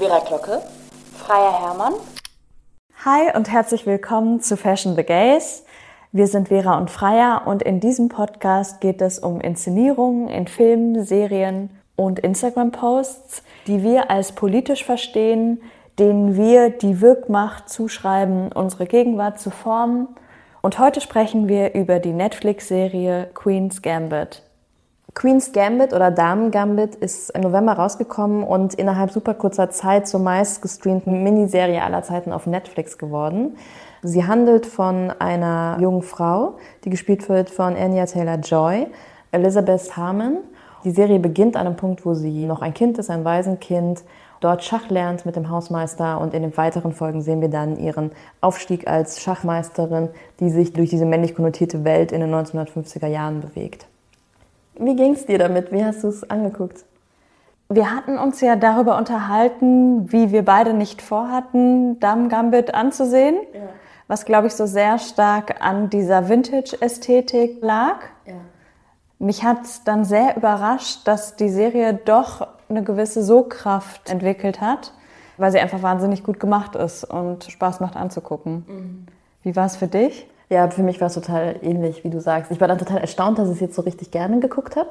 Vera Glocke, Freier Hermann. Hi und herzlich willkommen zu Fashion the Gays. Wir sind Vera und Freier und in diesem Podcast geht es um Inszenierungen in Filmen, Serien und Instagram-Posts, die wir als politisch verstehen, denen wir die Wirkmacht zuschreiben, unsere Gegenwart zu formen. Und heute sprechen wir über die Netflix-Serie Queen's Gambit. Queen's Gambit oder Damen Gambit ist im November rausgekommen und innerhalb super kurzer Zeit zur meist gestreamten Miniserie aller Zeiten auf Netflix geworden. Sie handelt von einer jungen Frau, die gespielt wird von Anya Taylor-Joy, Elizabeth Harmon. Die Serie beginnt an einem Punkt, wo sie noch ein Kind ist, ein Waisenkind, dort Schach lernt mit dem Hausmeister und in den weiteren Folgen sehen wir dann ihren Aufstieg als Schachmeisterin, die sich durch diese männlich konnotierte Welt in den 1950er Jahren bewegt. Wie ging es dir damit? Wie hast du es angeguckt? Wir hatten uns ja darüber unterhalten, wie wir beide nicht vorhatten, Dame Gambit anzusehen, ja. was glaube ich so sehr stark an dieser Vintage-Ästhetik lag. Ja. Mich hat es dann sehr überrascht, dass die Serie doch eine gewisse Sogkraft entwickelt hat, weil sie einfach wahnsinnig gut gemacht ist und Spaß macht anzugucken. Mhm. Wie war es für dich? Ja, für mich war es total ähnlich, wie du sagst. Ich war dann total erstaunt, dass ich es jetzt so richtig gerne geguckt habe.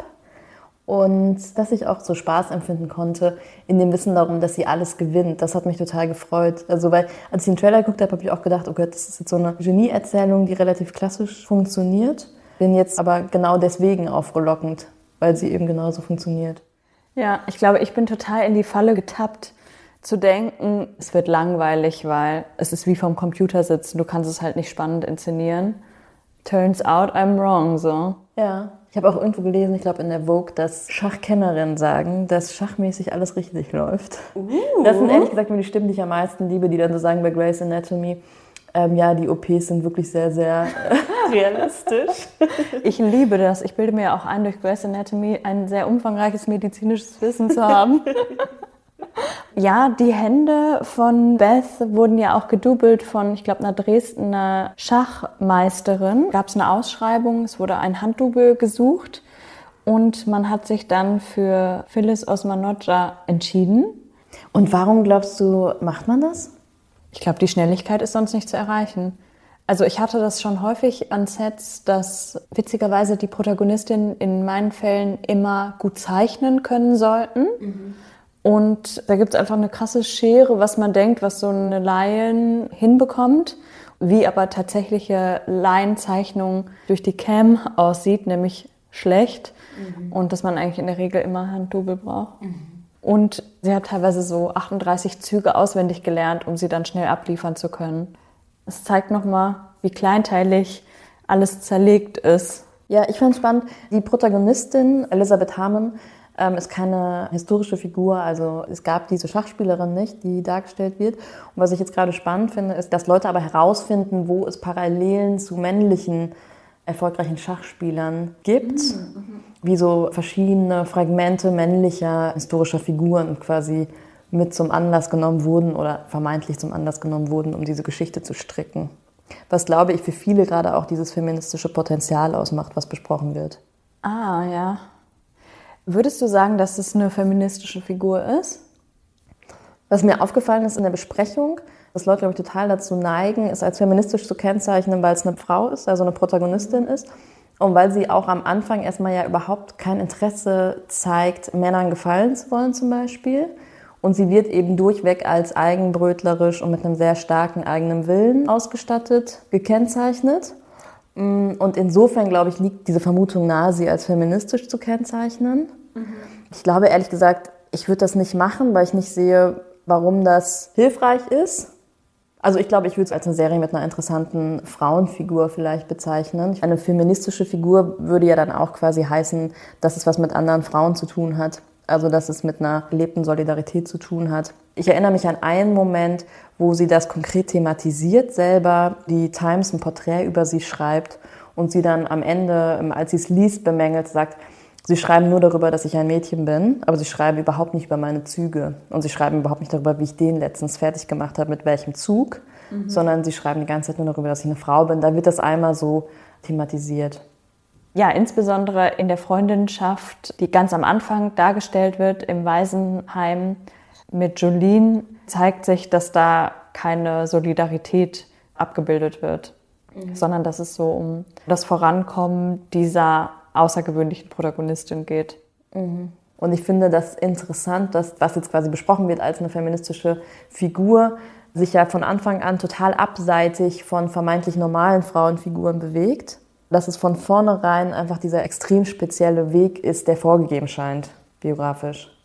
Und dass ich auch so Spaß empfinden konnte in dem Wissen darum, dass sie alles gewinnt. Das hat mich total gefreut. Also, weil, als ich den Trailer geguckt habe, habe ich auch gedacht, oh Gott, das ist jetzt so eine Genie-Erzählung, die relativ klassisch funktioniert. Bin jetzt aber genau deswegen auch weil sie eben genauso funktioniert. Ja, ich glaube, ich bin total in die Falle getappt, zu denken, es wird langweilig, weil es ist wie vom Computer sitzen, du kannst es halt nicht spannend inszenieren. Turns out I'm wrong, so. Ja. Ich habe auch irgendwo gelesen, ich glaube in der Vogue, dass Schachkennerinnen sagen, dass schachmäßig alles richtig läuft. Uh. Das sind ehrlich gesagt mir die Stimmen, die ich am meisten liebe, die dann so sagen bei Grey's Anatomy, ähm, ja, die OPs sind wirklich sehr, sehr realistisch. Ich liebe das. Ich bilde mir auch ein, durch Grey's Anatomy ein sehr umfangreiches medizinisches Wissen zu haben. Ja, die Hände von Beth wurden ja auch gedoubelt von, ich glaube, einer Dresdner Schachmeisterin. Gab es eine Ausschreibung, es wurde ein Handdouble gesucht und man hat sich dann für Phyllis Osmanoja entschieden. Und warum glaubst du, macht man das? Ich glaube, die Schnelligkeit ist sonst nicht zu erreichen. Also ich hatte das schon häufig an Sets, dass witzigerweise die Protagonistinnen in meinen Fällen immer gut zeichnen können sollten. Mhm. Und da gibt es einfach eine krasse Schere, was man denkt, was so eine Laien hinbekommt, wie aber tatsächliche Laienzeichnung durch die Cam aussieht, nämlich schlecht. Mhm. Und dass man eigentlich in der Regel immer Handdouble braucht. Mhm. Und sie hat teilweise so 38 Züge auswendig gelernt, um sie dann schnell abliefern zu können. Es zeigt nochmal, wie kleinteilig alles zerlegt ist. Ja, ich fand spannend. Die Protagonistin, Elisabeth Harmon, ähm, ist keine historische Figur. Also es gab diese Schachspielerin nicht, die dargestellt wird. Und was ich jetzt gerade spannend finde, ist, dass Leute aber herausfinden, wo es Parallelen zu männlichen erfolgreichen Schachspielern gibt, mhm. wie so verschiedene Fragmente männlicher historischer Figuren quasi mit zum Anlass genommen wurden oder vermeintlich zum Anlass genommen wurden, um diese Geschichte zu stricken. Was, glaube ich, für viele gerade auch dieses feministische Potenzial ausmacht, was besprochen wird. Ah, ja. Würdest du sagen, dass es eine feministische Figur ist? Was mir aufgefallen ist in der Besprechung, dass Leute, glaube ich, total dazu neigen, es als feministisch zu kennzeichnen, weil es eine Frau ist, also eine Protagonistin ist. Und weil sie auch am Anfang erstmal ja überhaupt kein Interesse zeigt, Männern gefallen zu wollen zum Beispiel. Und sie wird eben durchweg als eigenbrötlerisch und mit einem sehr starken eigenen Willen ausgestattet, gekennzeichnet. Mm, und insofern, glaube ich, liegt diese Vermutung nahe, sie als feministisch zu kennzeichnen. Mhm. Ich glaube ehrlich gesagt, ich würde das nicht machen, weil ich nicht sehe, warum das hilfreich ist. Also ich glaube, ich würde es als eine Serie mit einer interessanten Frauenfigur vielleicht bezeichnen. Eine feministische Figur würde ja dann auch quasi heißen, dass es was mit anderen Frauen zu tun hat. Also dass es mit einer gelebten Solidarität zu tun hat. Ich erinnere mich an einen Moment, wo sie das konkret thematisiert selber, die Times ein Porträt über sie schreibt und sie dann am Ende, als sie es liest, bemängelt, sagt, Sie schreiben nur darüber, dass ich ein Mädchen bin, aber sie schreiben überhaupt nicht über meine Züge. Und sie schreiben überhaupt nicht darüber, wie ich den letztens fertig gemacht habe, mit welchem Zug, mhm. sondern sie schreiben die ganze Zeit nur darüber, dass ich eine Frau bin. Da wird das einmal so thematisiert. Ja, insbesondere in der Freundinschaft, die ganz am Anfang dargestellt wird im Waisenheim, mit Jolene zeigt sich, dass da keine Solidarität abgebildet wird, mhm. sondern dass es so um das Vorankommen dieser außergewöhnlichen Protagonistin geht. Mhm. Und ich finde das interessant, dass was jetzt quasi besprochen wird als eine feministische Figur, sich ja von Anfang an total abseitig von vermeintlich normalen Frauenfiguren bewegt. Dass es von vornherein einfach dieser extrem spezielle Weg ist, der vorgegeben scheint, biografisch.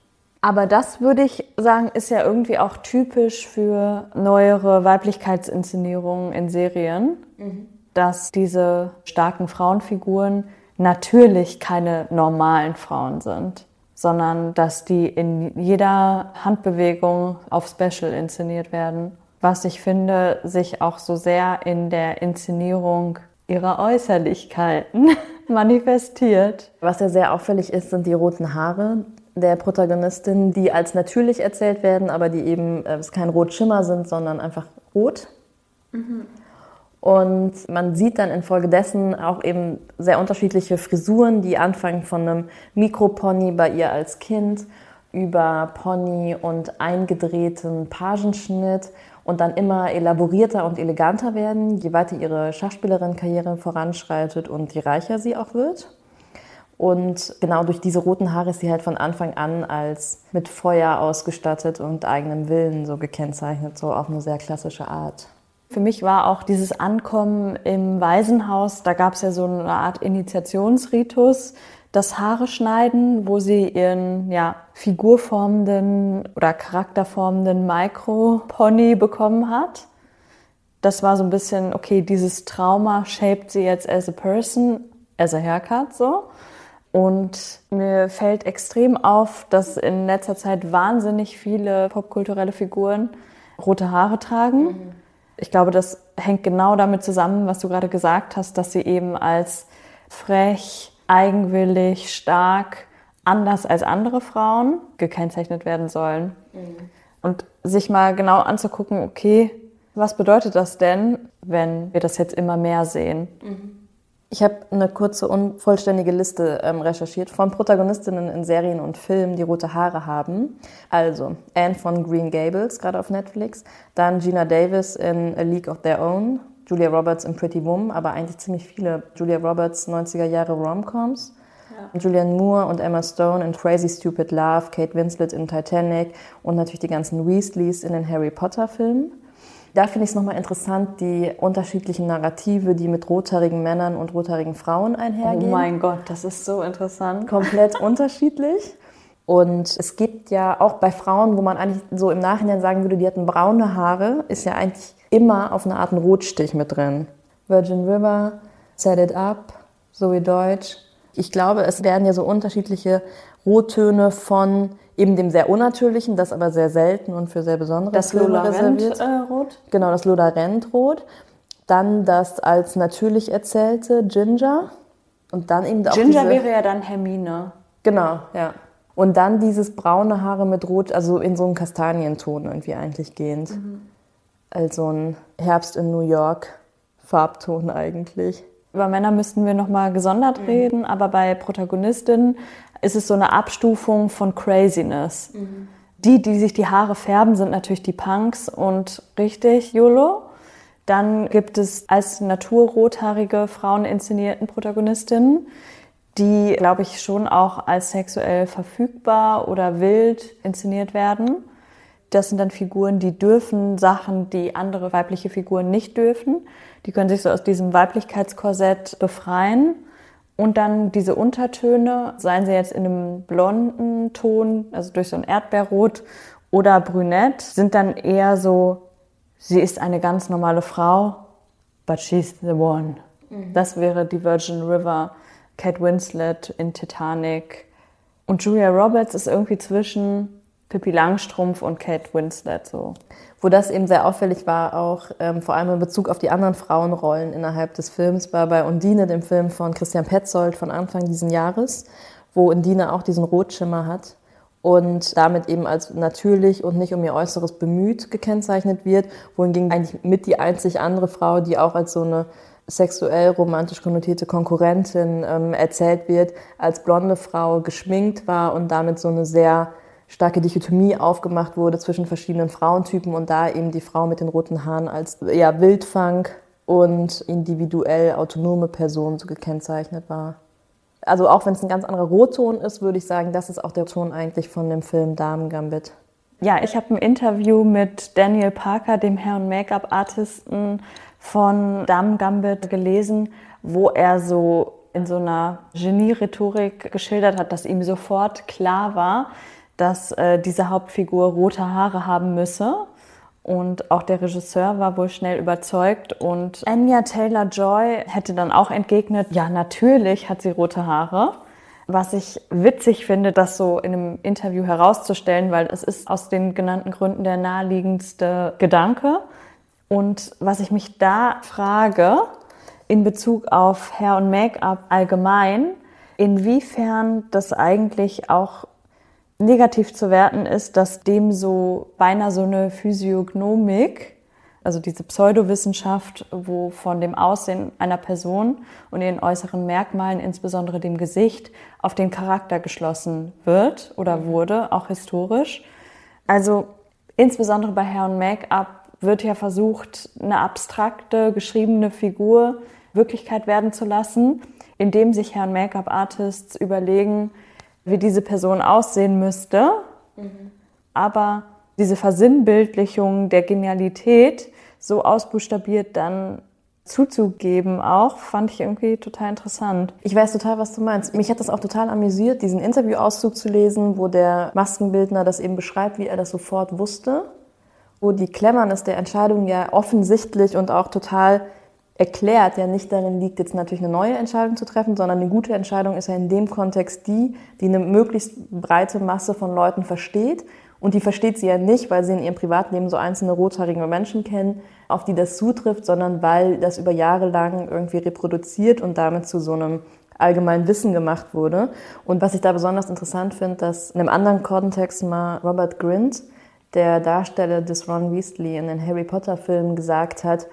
Aber das würde ich sagen, ist ja irgendwie auch typisch für neuere Weiblichkeitsinszenierungen in Serien, mhm. dass diese starken Frauenfiguren natürlich keine normalen Frauen sind, sondern dass die in jeder Handbewegung auf Special inszeniert werden. Was ich finde, sich auch so sehr in der Inszenierung ihrer Äußerlichkeiten manifestiert. Was ja sehr auffällig ist, sind die roten Haare der Protagonistin, die als natürlich erzählt werden, aber die eben äh, kein Rotschimmer sind, sondern einfach rot. Mhm. Und man sieht dann infolgedessen auch eben sehr unterschiedliche Frisuren, die anfangen von einem Mikropony bei ihr als Kind über Pony und eingedrehten Pagenschnitt und dann immer elaborierter und eleganter werden, je weiter ihre Schachspielerin-Karriere voranschreitet und je reicher sie auch wird. Und genau durch diese roten Haare ist sie halt von Anfang an als mit Feuer ausgestattet und eigenem Willen so gekennzeichnet, so auf eine sehr klassische Art. Für mich war auch dieses Ankommen im Waisenhaus, da gab es ja so eine Art Initiationsritus, das Haare schneiden, wo sie ihren ja, figurformenden oder charakterformenden Micro-Pony bekommen hat. Das war so ein bisschen, okay, dieses Trauma shaped sie jetzt as a person, as a haircut so. Und mir fällt extrem auf, dass in letzter Zeit wahnsinnig viele popkulturelle Figuren rote Haare tragen. Mhm. Ich glaube, das hängt genau damit zusammen, was du gerade gesagt hast, dass sie eben als frech, eigenwillig, stark, anders als andere Frauen gekennzeichnet werden sollen. Mhm. Und sich mal genau anzugucken, okay, was bedeutet das denn, wenn wir das jetzt immer mehr sehen? Mhm. Ich habe eine kurze, unvollständige Liste ähm, recherchiert von Protagonistinnen in Serien und Filmen, die rote Haare haben. Also Anne von Green Gables, gerade auf Netflix. Dann Gina Davis in A League of Their Own. Julia Roberts in Pretty Woman, aber eigentlich ziemlich viele Julia Roberts 90er Jahre Romcoms. Ja. Julianne Moore und Emma Stone in Crazy Stupid Love, Kate Winslet in Titanic und natürlich die ganzen Weasleys in den Harry Potter Filmen. Da finde ich es nochmal interessant, die unterschiedlichen Narrative, die mit rothaarigen Männern und rothaarigen Frauen einhergehen. Oh mein Gott, das ist so interessant. Komplett unterschiedlich. Und es gibt ja auch bei Frauen, wo man eigentlich so im Nachhinein sagen würde, die hatten braune Haare, ist ja eigentlich immer auf eine Art ein Rotstich mit drin. Virgin River, Set It Up, Zoe Deutsch. Ich glaube, es werden ja so unterschiedliche Rottöne von eben dem sehr unnatürlichen, das aber sehr selten und für sehr besondere das Filme reserviert. Äh, Rot. Genau, das Lola Rent Rot. Dann das als natürlich erzählte Ginger. Und dann eben auch Ginger wäre ja dann Hermine. Genau, ja. Und dann dieses braune Haare mit Rot, also in so einen Kastanienton irgendwie eigentlich gehend. Mhm. Also ein Herbst in New York Farbton eigentlich. Über Männer müssten wir nochmal gesondert mhm. reden, aber bei Protagonistinnen ist es so eine Abstufung von Craziness. Mhm. Die, die sich die Haare färben, sind natürlich die Punks und richtig YOLO. Dann gibt es als naturrothaarige Frauen inszenierten Protagonistinnen, die, glaube ich, schon auch als sexuell verfügbar oder wild inszeniert werden. Das sind dann Figuren, die dürfen Sachen, die andere weibliche Figuren nicht dürfen. Die können sich so aus diesem Weiblichkeitskorsett befreien und dann diese Untertöne, seien sie jetzt in einem blonden Ton, also durch so ein Erdbeerrot oder brünett, sind dann eher so, sie ist eine ganz normale Frau, but she's the one. Mhm. Das wäre die Virgin River, Kate Winslet in Titanic. Und Julia Roberts ist irgendwie zwischen Pippi Langstrumpf und Kate Winslet so. Wo das eben sehr auffällig war, auch ähm, vor allem in Bezug auf die anderen Frauenrollen innerhalb des Films, war bei Undine, dem Film von Christian Petzold von Anfang diesen Jahres, wo Undine auch diesen Rotschimmer hat und damit eben als natürlich und nicht um ihr Äußeres bemüht gekennzeichnet wird, wohingegen eigentlich mit die einzig andere Frau, die auch als so eine sexuell romantisch konnotierte Konkurrentin ähm, erzählt wird, als blonde Frau geschminkt war und damit so eine sehr starke Dichotomie aufgemacht wurde zwischen verschiedenen Frauentypen und da eben die Frau mit den roten Haaren als ja, Wildfang und individuell autonome Person so gekennzeichnet war. Also auch wenn es ein ganz anderer Rotton ist, würde ich sagen, das ist auch der Ton eigentlich von dem Film Damen Gambit. Ja, ich habe ein Interview mit Daniel Parker, dem Herrn Make-up-Artisten von Damen Gambit gelesen, wo er so in so einer Genie-Rhetorik geschildert hat, dass ihm sofort klar war, dass äh, diese Hauptfigur rote Haare haben müsse. Und auch der Regisseur war wohl schnell überzeugt. Und Anya Taylor Joy hätte dann auch entgegnet, ja, natürlich hat sie rote Haare. Was ich witzig finde, das so in einem Interview herauszustellen, weil es ist aus den genannten Gründen der naheliegendste Gedanke. Und was ich mich da frage, in Bezug auf Hair und Make-up allgemein, inwiefern das eigentlich auch negativ zu werten ist, dass dem so beinahe so eine Physiognomik, also diese Pseudowissenschaft, wo von dem Aussehen einer Person und ihren äußeren Merkmalen, insbesondere dem Gesicht, auf den Charakter geschlossen wird oder wurde, auch historisch. Also insbesondere bei Hair und Make-up wird ja versucht, eine abstrakte, geschriebene Figur Wirklichkeit werden zu lassen, indem sich Herren Make-up-Artists überlegen, wie diese Person aussehen müsste. Mhm. Aber diese Versinnbildlichung der Genialität so ausbuchstabiert dann zuzugeben auch, fand ich irgendwie total interessant. Ich weiß total, was du meinst. Mich hat das auch total amüsiert, diesen Interviewauszug zu lesen, wo der Maskenbildner das eben beschreibt, wie er das sofort wusste. Wo die Klemmernis der Entscheidung ja offensichtlich und auch total erklärt ja nicht darin liegt, jetzt natürlich eine neue Entscheidung zu treffen, sondern eine gute Entscheidung ist ja in dem Kontext die, die eine möglichst breite Masse von Leuten versteht. Und die versteht sie ja nicht, weil sie in ihrem Privatleben so einzelne rothaarige Menschen kennen, auf die das zutrifft, sondern weil das über Jahre lang irgendwie reproduziert und damit zu so einem allgemeinen Wissen gemacht wurde. Und was ich da besonders interessant finde, dass in einem anderen Kontext mal Robert Grint, der Darsteller des Ron Weasley in den Harry Potter Filmen, gesagt hat,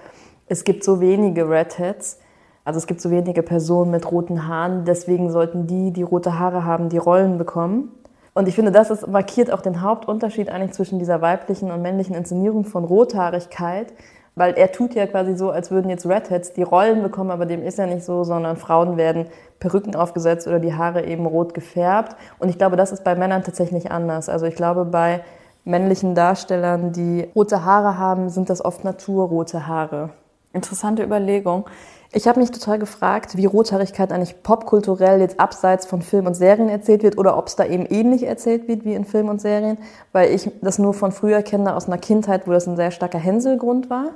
es gibt so wenige Redheads, also es gibt so wenige Personen mit roten Haaren, deswegen sollten die, die rote Haare haben, die Rollen bekommen. Und ich finde, das ist, markiert auch den Hauptunterschied eigentlich zwischen dieser weiblichen und männlichen Inszenierung von Rothaarigkeit, weil er tut ja quasi so, als würden jetzt Redheads die Rollen bekommen, aber dem ist ja nicht so, sondern Frauen werden Perücken aufgesetzt oder die Haare eben rot gefärbt. Und ich glaube, das ist bei Männern tatsächlich anders. Also ich glaube, bei männlichen Darstellern, die rote Haare haben, sind das oft naturrote Haare. Interessante Überlegung. Ich habe mich total gefragt, wie Rothaarigkeit eigentlich popkulturell jetzt abseits von Film und Serien erzählt wird oder ob es da eben ähnlich erzählt wird wie in Film und Serien, weil ich das nur von früher kenne aus einer Kindheit, wo das ein sehr starker Hänselgrund war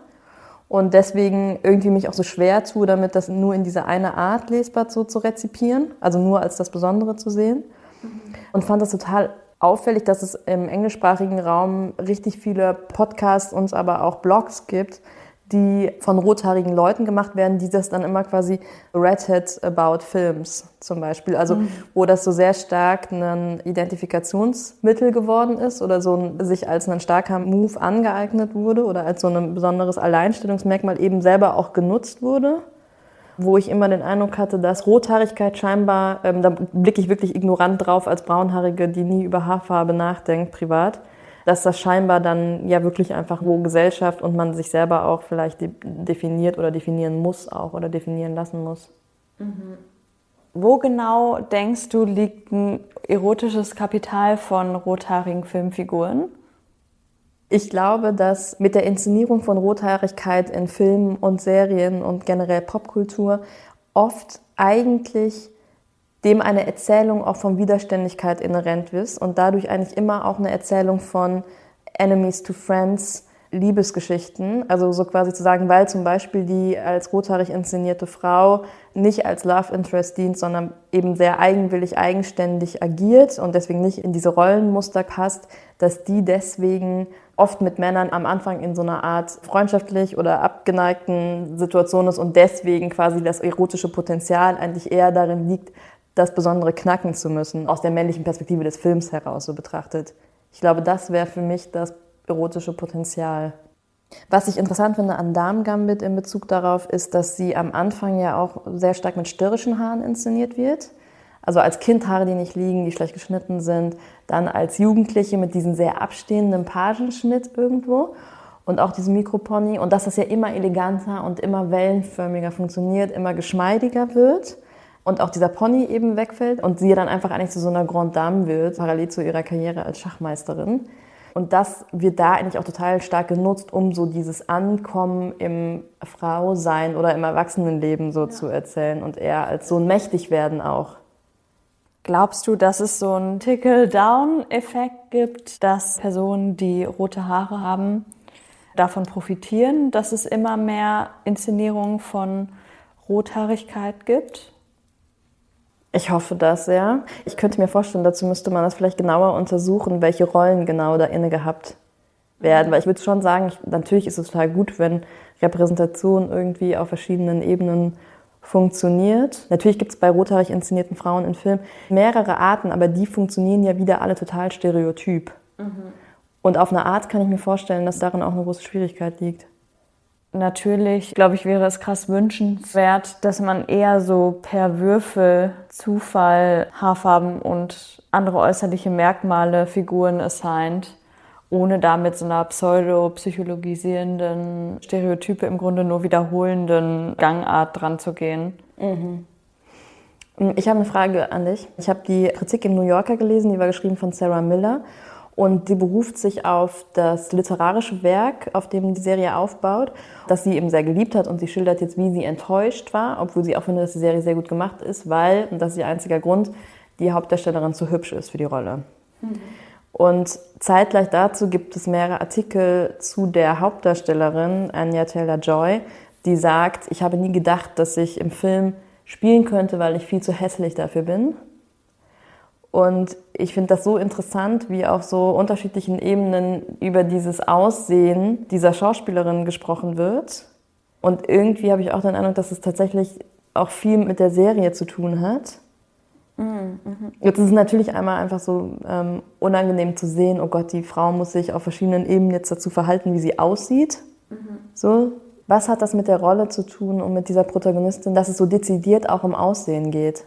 und deswegen irgendwie mich auch so schwer tue, damit das nur in dieser eine Art lesbar so zu rezipieren, also nur als das Besondere zu sehen. Und fand das total auffällig, dass es im englischsprachigen Raum richtig viele Podcasts und aber auch Blogs gibt, die von rothaarigen Leuten gemacht werden, die das dann immer quasi Redhead About Films zum Beispiel. Also mhm. wo das so sehr stark ein Identifikationsmittel geworden ist oder so ein, sich als ein starker Move angeeignet wurde oder als so ein besonderes Alleinstellungsmerkmal eben selber auch genutzt wurde. Wo ich immer den Eindruck hatte, dass Rothaarigkeit scheinbar, ähm, da blicke ich wirklich ignorant drauf als Braunhaarige, die nie über Haarfarbe nachdenkt, privat dass das scheinbar dann ja wirklich einfach wo Gesellschaft und man sich selber auch vielleicht definiert oder definieren muss auch oder definieren lassen muss. Mhm. Wo genau denkst du, liegt ein erotisches Kapital von rothaarigen Filmfiguren? Ich glaube, dass mit der Inszenierung von Rothaarigkeit in Filmen und Serien und generell Popkultur oft eigentlich dem eine Erzählung auch von Widerständigkeit inhärent ist und dadurch eigentlich immer auch eine Erzählung von Enemies to Friends, Liebesgeschichten. Also so quasi zu sagen, weil zum Beispiel die als rothaarig inszenierte Frau nicht als Love Interest dient, sondern eben sehr eigenwillig, eigenständig agiert und deswegen nicht in diese Rollenmuster passt, dass die deswegen oft mit Männern am Anfang in so einer Art freundschaftlich oder abgeneigten Situation ist und deswegen quasi das erotische Potenzial eigentlich eher darin liegt, das Besondere knacken zu müssen, aus der männlichen Perspektive des Films heraus so betrachtet. Ich glaube, das wäre für mich das erotische Potenzial. Was ich interessant finde an Dame Gambit in Bezug darauf, ist, dass sie am Anfang ja auch sehr stark mit störrischen Haaren inszeniert wird. Also als Kind Haare, die nicht liegen, die schlecht geschnitten sind. Dann als Jugendliche mit diesem sehr abstehenden Pagenschnitt irgendwo. Und auch diesem Mikropony. Und dass das ja immer eleganter und immer wellenförmiger funktioniert, immer geschmeidiger wird. Und auch dieser Pony eben wegfällt und sie dann einfach eigentlich zu so einer Grande Dame wird, parallel zu ihrer Karriere als Schachmeisterin. Und das wird da eigentlich auch total stark genutzt, um so dieses Ankommen im Frausein oder im Erwachsenenleben so ja. zu erzählen und eher als so ein Mächtigwerden auch. Glaubst du, dass es so einen Tickle-Down-Effekt gibt, dass Personen, die rote Haare haben, davon profitieren, dass es immer mehr Inszenierungen von Rothaarigkeit gibt? Ich hoffe das, ja. Ich könnte mir vorstellen, dazu müsste man das vielleicht genauer untersuchen, welche Rollen genau da inne gehabt werden. Weil ich würde schon sagen, ich, natürlich ist es total gut, wenn Repräsentation irgendwie auf verschiedenen Ebenen funktioniert. Natürlich gibt es bei rothaarig inszenierten Frauen in Filmen mehrere Arten, aber die funktionieren ja wieder alle total stereotyp. Mhm. Und auf eine Art kann ich mir vorstellen, dass darin auch eine große Schwierigkeit liegt. Natürlich, glaube ich, wäre es krass wünschenswert, dass man eher so per Würfel, Zufall, Haarfarben und andere äußerliche Merkmale Figuren assigned, ohne damit so einer pseudo-psychologisierenden, Stereotype im Grunde nur wiederholenden Gangart dran zu gehen. Mhm. Ich habe eine Frage an dich. Ich habe die Kritik im New Yorker gelesen, die war geschrieben von Sarah Miller. Und sie beruft sich auf das literarische Werk, auf dem die Serie aufbaut, das sie eben sehr geliebt hat. Und sie schildert jetzt, wie sie enttäuscht war, obwohl sie auch findet, dass die Serie sehr gut gemacht ist, weil, und das ist ihr einziger Grund, die Hauptdarstellerin zu hübsch ist für die Rolle. Mhm. Und zeitgleich dazu gibt es mehrere Artikel zu der Hauptdarstellerin, Anya Taylor-Joy, die sagt, ich habe nie gedacht, dass ich im Film spielen könnte, weil ich viel zu hässlich dafür bin. Und ich finde das so interessant, wie auf so unterschiedlichen Ebenen über dieses Aussehen dieser Schauspielerin gesprochen wird. Und irgendwie habe ich auch den Eindruck, dass es tatsächlich auch viel mit der Serie zu tun hat. Mhm. Jetzt ist es natürlich einmal einfach so ähm, unangenehm zu sehen, oh Gott, die Frau muss sich auf verschiedenen Ebenen jetzt dazu verhalten, wie sie aussieht. Mhm. So, was hat das mit der Rolle zu tun und mit dieser Protagonistin, dass es so dezidiert auch um Aussehen geht?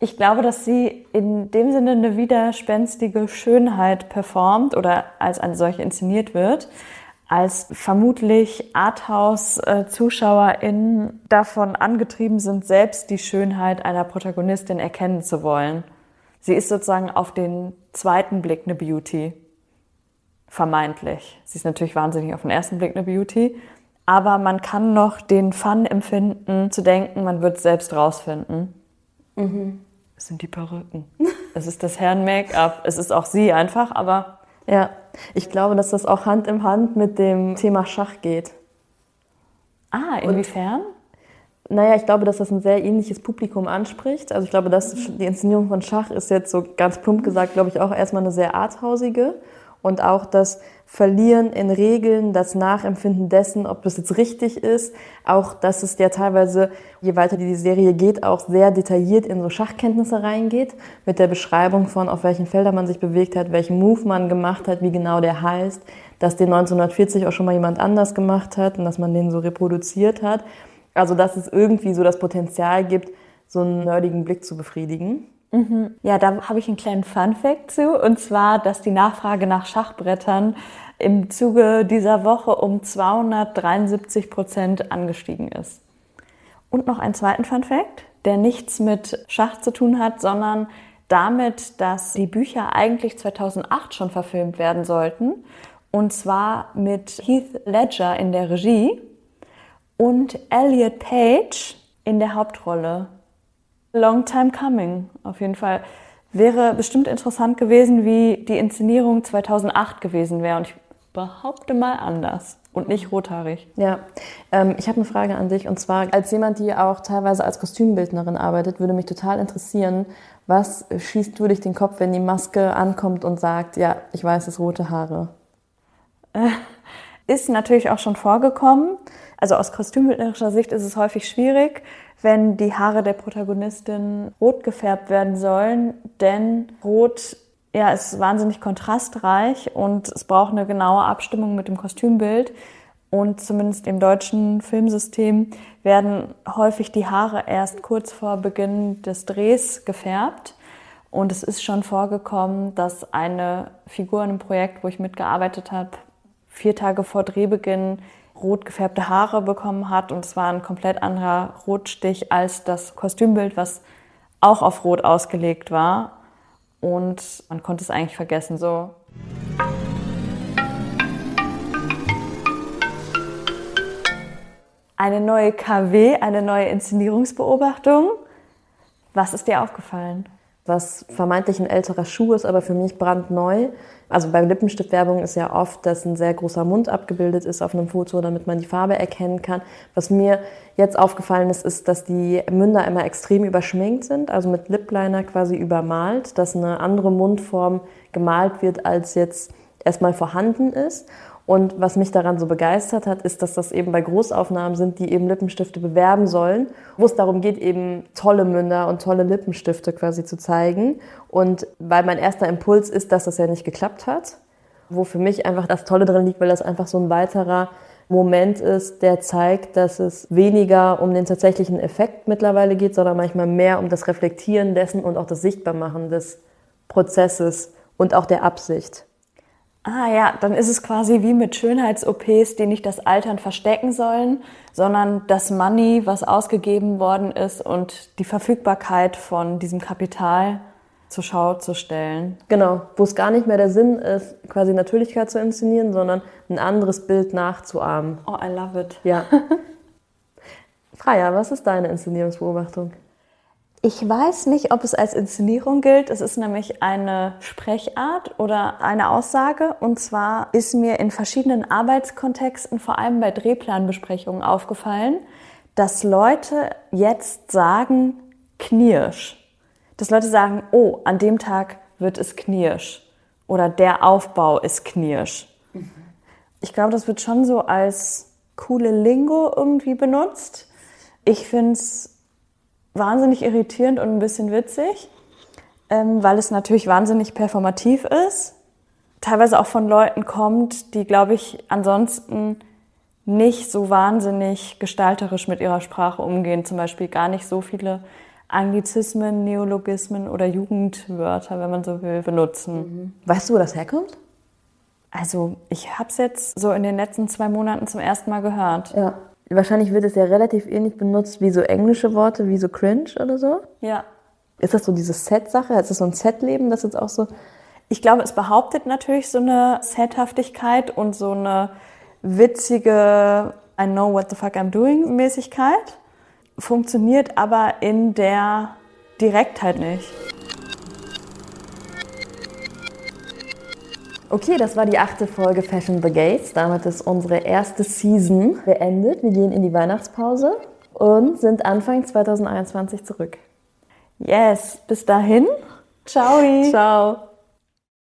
Ich glaube, dass sie in dem Sinne eine widerspenstige Schönheit performt oder als eine solche inszeniert wird, als vermutlich Arthouse-ZuschauerInnen davon angetrieben sind, selbst die Schönheit einer Protagonistin erkennen zu wollen. Sie ist sozusagen auf den zweiten Blick eine Beauty. Vermeintlich. Sie ist natürlich wahnsinnig auf den ersten Blick eine Beauty. Aber man kann noch den Fun empfinden, zu denken, man wird es selbst rausfinden. Mhm. Es sind die Perücken. es ist das Herren-Make-up. Es ist auch sie einfach, aber. Ja, ich glaube, dass das auch Hand in Hand mit dem Thema Schach geht. Ah, inwiefern? Und, naja, ich glaube, dass das ein sehr ähnliches Publikum anspricht. Also ich glaube, dass die Inszenierung von Schach ist jetzt so ganz plump gesagt, glaube ich, auch erstmal eine sehr arthausige und auch das Verlieren in Regeln, das Nachempfinden dessen, ob das jetzt richtig ist, auch dass es ja teilweise, je weiter die Serie geht, auch sehr detailliert in so Schachkenntnisse reingeht, mit der Beschreibung von, auf welchen Feldern man sich bewegt hat, welchen Move man gemacht hat, wie genau der heißt, dass den 1940 auch schon mal jemand anders gemacht hat und dass man den so reproduziert hat. Also dass es irgendwie so das Potenzial gibt, so einen nerdigen Blick zu befriedigen. Mhm. Ja, da habe ich einen kleinen Fun-Fact zu, und zwar, dass die Nachfrage nach Schachbrettern im Zuge dieser Woche um 273 Prozent angestiegen ist. Und noch einen zweiten Fun-Fact, der nichts mit Schach zu tun hat, sondern damit, dass die Bücher eigentlich 2008 schon verfilmt werden sollten. Und zwar mit Heath Ledger in der Regie und Elliot Page in der Hauptrolle. Long time coming, auf jeden Fall. Wäre bestimmt interessant gewesen, wie die Inszenierung 2008 gewesen wäre. Und ich behaupte mal anders und nicht rothaarig. Ja, ähm, ich habe eine Frage an dich. Und zwar, als jemand, die auch teilweise als Kostümbildnerin arbeitet, würde mich total interessieren, was schießt du durch den Kopf, wenn die Maske ankommt und sagt, ja, ich weiß, es rote Haare? Äh, ist natürlich auch schon vorgekommen. Also aus kostümbildnerischer Sicht ist es häufig schwierig, wenn die Haare der Protagonistin rot gefärbt werden sollen, denn rot ja, ist wahnsinnig kontrastreich und es braucht eine genaue Abstimmung mit dem Kostümbild. Und zumindest im deutschen Filmsystem werden häufig die Haare erst kurz vor Beginn des Drehs gefärbt. Und es ist schon vorgekommen, dass eine Figur in einem Projekt, wo ich mitgearbeitet habe, vier Tage vor Drehbeginn rot gefärbte Haare bekommen hat. Und es war ein komplett anderer Rotstich als das Kostümbild, was auch auf Rot ausgelegt war. Und man konnte es eigentlich vergessen. So. Eine neue KW, eine neue Inszenierungsbeobachtung. Was ist dir aufgefallen? Was vermeintlich ein älterer Schuh ist, aber für mich brandneu. Also bei Lippenstiftwerbung ist ja oft, dass ein sehr großer Mund abgebildet ist auf einem Foto, damit man die Farbe erkennen kann. Was mir jetzt aufgefallen ist, ist, dass die Münder immer extrem überschminkt sind, also mit Lipliner quasi übermalt, dass eine andere Mundform gemalt wird, als jetzt erstmal vorhanden ist. Und was mich daran so begeistert hat, ist, dass das eben bei Großaufnahmen sind, die eben Lippenstifte bewerben sollen, wo es darum geht, eben tolle Münder und tolle Lippenstifte quasi zu zeigen. Und weil mein erster Impuls ist, dass das ja nicht geklappt hat, wo für mich einfach das Tolle drin liegt, weil das einfach so ein weiterer Moment ist, der zeigt, dass es weniger um den tatsächlichen Effekt mittlerweile geht, sondern manchmal mehr um das Reflektieren dessen und auch das Sichtbarmachen des Prozesses und auch der Absicht. Ah ja, dann ist es quasi wie mit Schönheits-OPs, die nicht das Altern verstecken sollen, sondern das Money, was ausgegeben worden ist und die Verfügbarkeit von diesem Kapital zur Schau zu stellen. Genau, wo es gar nicht mehr der Sinn ist, quasi Natürlichkeit zu inszenieren, sondern ein anderes Bild nachzuahmen. Oh, I love it. Ja. Freya, was ist deine Inszenierungsbeobachtung? Ich weiß nicht, ob es als Inszenierung gilt. Es ist nämlich eine Sprechart oder eine Aussage. Und zwar ist mir in verschiedenen Arbeitskontexten, vor allem bei Drehplanbesprechungen, aufgefallen, dass Leute jetzt sagen knirsch. Dass Leute sagen, oh, an dem Tag wird es knirsch. Oder der Aufbau ist knirsch. Ich glaube, das wird schon so als coole Lingo irgendwie benutzt. Ich finde es wahnsinnig irritierend und ein bisschen witzig, ähm, weil es natürlich wahnsinnig performativ ist. Teilweise auch von Leuten kommt, die, glaube ich, ansonsten nicht so wahnsinnig gestalterisch mit ihrer Sprache umgehen. Zum Beispiel gar nicht so viele Anglizismen, Neologismen oder Jugendwörter, wenn man so will, benutzen. Mhm. Weißt du, wo das herkommt? Also ich habe es jetzt so in den letzten zwei Monaten zum ersten Mal gehört. Ja. Wahrscheinlich wird es ja relativ ähnlich benutzt wie so englische Worte, wie so cringe oder so. Ja. Ist das so diese Set-Sache? Ist das so ein Set-Leben, das jetzt auch so? Ich glaube, es behauptet natürlich so eine Sethaftigkeit und so eine witzige I know what the fuck I'm doing Mäßigkeit. Funktioniert aber in der Direktheit nicht. Okay, das war die achte Folge Fashion the Gates. Damit ist unsere erste Season beendet. Wir gehen in die Weihnachtspause und sind Anfang 2021 zurück. Yes, bis dahin. Ciao. Ciao.